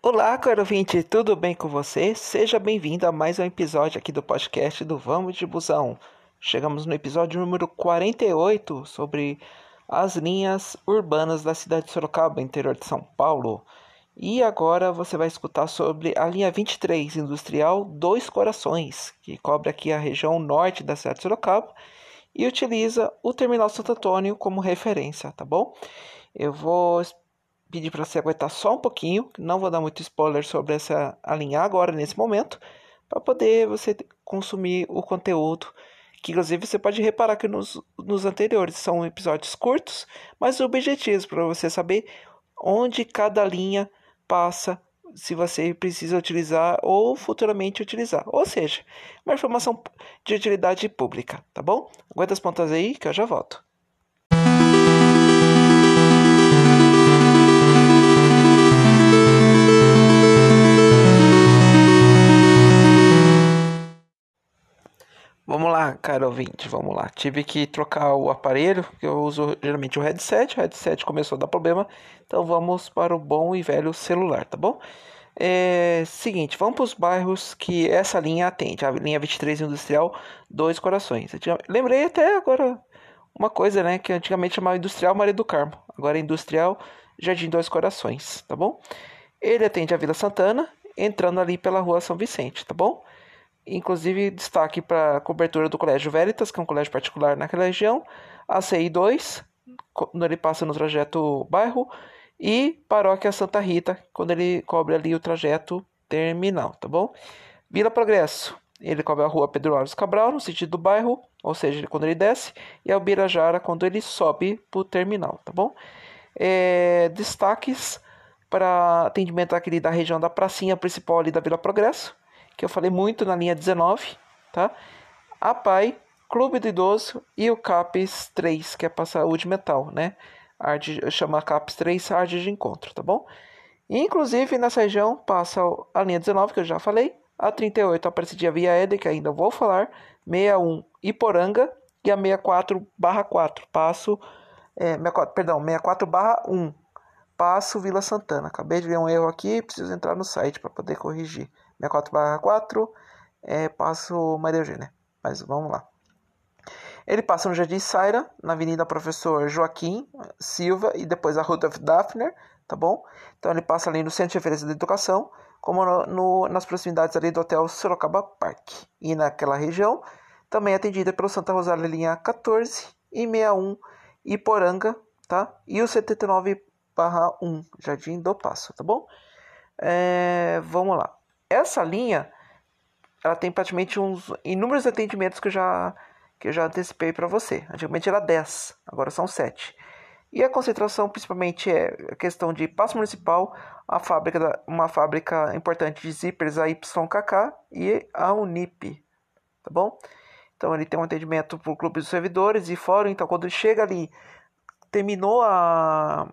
Olá, caro ouvinte, tudo bem com você? Seja bem-vindo a mais um episódio aqui do podcast do Vamos de Busão. Chegamos no episódio número 48 sobre as linhas urbanas da cidade de Sorocaba, interior de São Paulo. E agora você vai escutar sobre a linha 23 industrial Dois Corações, que cobre aqui a região norte da cidade de Sorocaba e utiliza o terminal Santo Antônio como referência, tá bom? Eu vou pedir para você aguentar só um pouquinho, não vou dar muito spoiler sobre essa linha agora nesse momento, para poder você consumir o conteúdo. Que inclusive você pode reparar que nos, nos anteriores são episódios curtos, mas objetivos para você saber onde cada linha passa, se você precisa utilizar ou futuramente utilizar. Ou seja, uma informação de utilidade pública, tá bom? Aguenta as pontas aí que eu já volto. Ouvinte, vamos lá. Tive que trocar o aparelho, que eu uso geralmente o headset. O headset começou a dar problema, então vamos para o bom e velho celular, tá bom? É, seguinte, vamos para os bairros que essa linha atende, a linha 23 Industrial Dois Corações. Lembrei até agora uma coisa, né, que antigamente chamava Industrial Maria do Carmo, agora é Industrial Jardim Dois Corações, tá bom? Ele atende a Vila Santana, entrando ali pela Rua São Vicente, tá bom? Inclusive, destaque para a cobertura do Colégio Veritas, que é um colégio particular naquela região, a CI2, quando ele passa no trajeto bairro, e Paróquia Santa Rita, quando ele cobre ali o trajeto terminal, tá bom? Vila Progresso, ele cobre a rua Pedro Alves Cabral, no sentido do bairro, ou seja, quando ele desce, e a Ubirajara, quando ele sobe para o terminal, tá bom? É, destaques para atendimento aqui da região da pracinha principal ali da Vila Progresso, que eu falei muito na linha 19, tá? A PAI, Clube do Idoso e o CAPES 3, que é para saúde mental, né? Arte, chama CAPES 3 Arte de Encontro, tá bom? inclusive, nessa região passa a linha 19, que eu já falei, a 38 a Aparecida Via Éder, que ainda vou falar, 61 Iporanga e a 64 barra 4, passo, é, 64, perdão, 64 barra 1, passo Vila Santana. Acabei de ver um erro aqui, preciso entrar no site para poder corrigir. 64/4 é, passo Maria Eugênia. Mas vamos lá. Ele passa no Jardim Saira, na Avenida Professor Joaquim Silva e depois a Rudolf Daphner, tá bom? Então ele passa ali no Centro de Referência de Educação, como no, no, nas proximidades ali do Hotel Sorocaba Park. E naquela região, também atendida pelo Santa Rosália linha 14 e 61 Iporanga, tá? E o 79 1, Jardim do Passo, tá bom? É, vamos lá. Essa linha, ela tem praticamente uns inúmeros atendimentos que eu já, que eu já antecipei para você. Antigamente era 10, agora são 7. E a concentração principalmente é a questão de passo municipal, a fábrica da, uma fábrica importante de zippers, a YKK e a Unip, tá bom? Então ele tem um atendimento para o clube dos servidores e fórum, então quando ele chega ali, terminou a,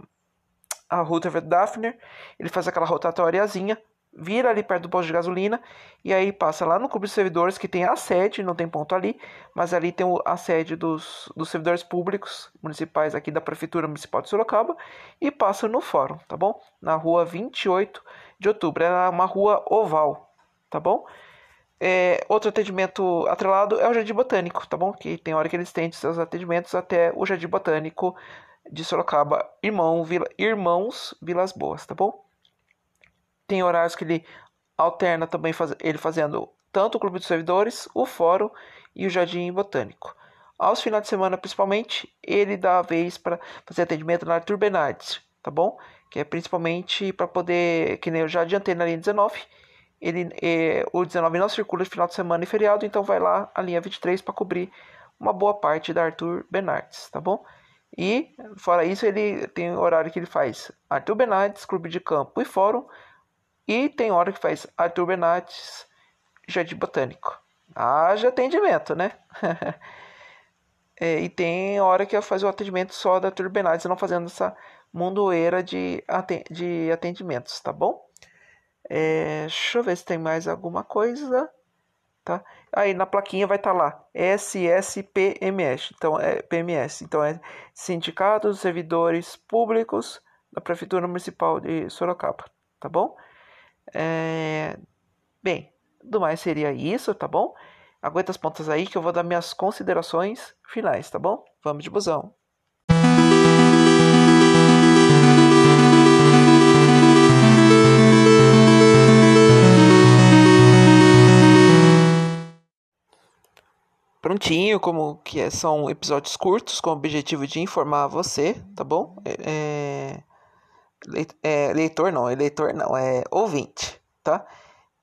a Rutherford Daphner, ele faz aquela rotatóriazinha, vira ali perto do posto de gasolina e aí passa lá no clube de servidores que tem a sede, não tem ponto ali, mas ali tem a sede dos, dos servidores públicos municipais aqui da Prefeitura Municipal de Sorocaba e passa no fórum, tá bom? Na rua 28 de outubro, é uma rua oval, tá bom? É, outro atendimento atrelado é o Jardim Botânico, tá bom? Que tem hora que eles têm seus atendimentos até o Jardim Botânico de Sorocaba, Irmão, Vila, Irmãos Vilas Boas, tá bom? Tem horários que ele alterna também faz, ele fazendo tanto o clube dos servidores, o fórum e o jardim botânico. Aos finais de semana, principalmente, ele dá a vez para fazer atendimento na Arthur Bernardes, tá bom? Que é principalmente para poder, que nem eu já adiantei na linha 19, ele, é, o 19 não circula de final de semana e feriado, então vai lá a linha 23 para cobrir uma boa parte da Arthur Bernardes, tá bom? E, fora isso, ele tem horário que ele faz Arthur Bernardes, Clube de Campo e Fórum, e tem hora que faz Arthur Benates, Jardim Botânico. Haja atendimento, né? é, e tem hora que faz o atendimento só da Arthur Benates, não fazendo essa mundoeira de, de atendimentos, tá bom? É, deixa eu ver se tem mais alguma coisa. Tá? Aí na plaquinha vai estar tá lá SSPMS, então é PMS, então é Sindicato dos Servidores Públicos da Prefeitura Municipal de Sorocaba, tá bom? É... Bem, do mais seria isso, tá bom? Aguenta as pontas aí que eu vou dar minhas considerações finais, tá bom? Vamos de busão. prontinho, como que é, são episódios curtos com o objetivo de informar você, tá bom? É, é, leitor não, eleitor não, é ouvinte, tá?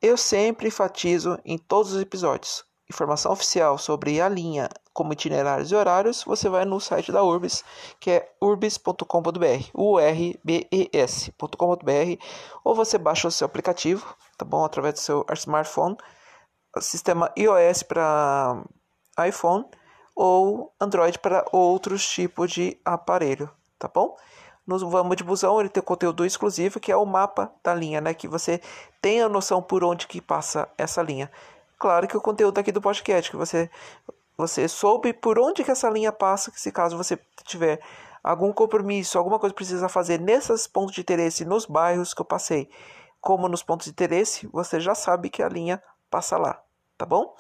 Eu sempre enfatizo em todos os episódios. Informação oficial sobre a linha, como itinerários e horários, você vai no site da Urbis, que é urbis.com.br, u r b e s.com.br, ou você baixa o seu aplicativo, tá bom? Através do seu smartphone, sistema iOS para iPhone ou Android para outros tipos de aparelho, tá bom? No Vamos de Busão ele tem conteúdo exclusivo que é o mapa da linha, né? Que você tem a noção por onde que passa essa linha. Claro que o conteúdo aqui do podcast, que você, você soube por onde que essa linha passa, que se caso você tiver algum compromisso, alguma coisa precisa fazer nesses pontos de interesse, nos bairros que eu passei, como nos pontos de interesse, você já sabe que a linha passa lá, tá bom?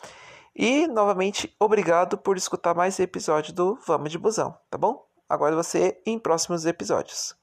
E, novamente, obrigado por escutar mais episódio do Vamos de Busão, tá bom? Aguardo você em próximos episódios.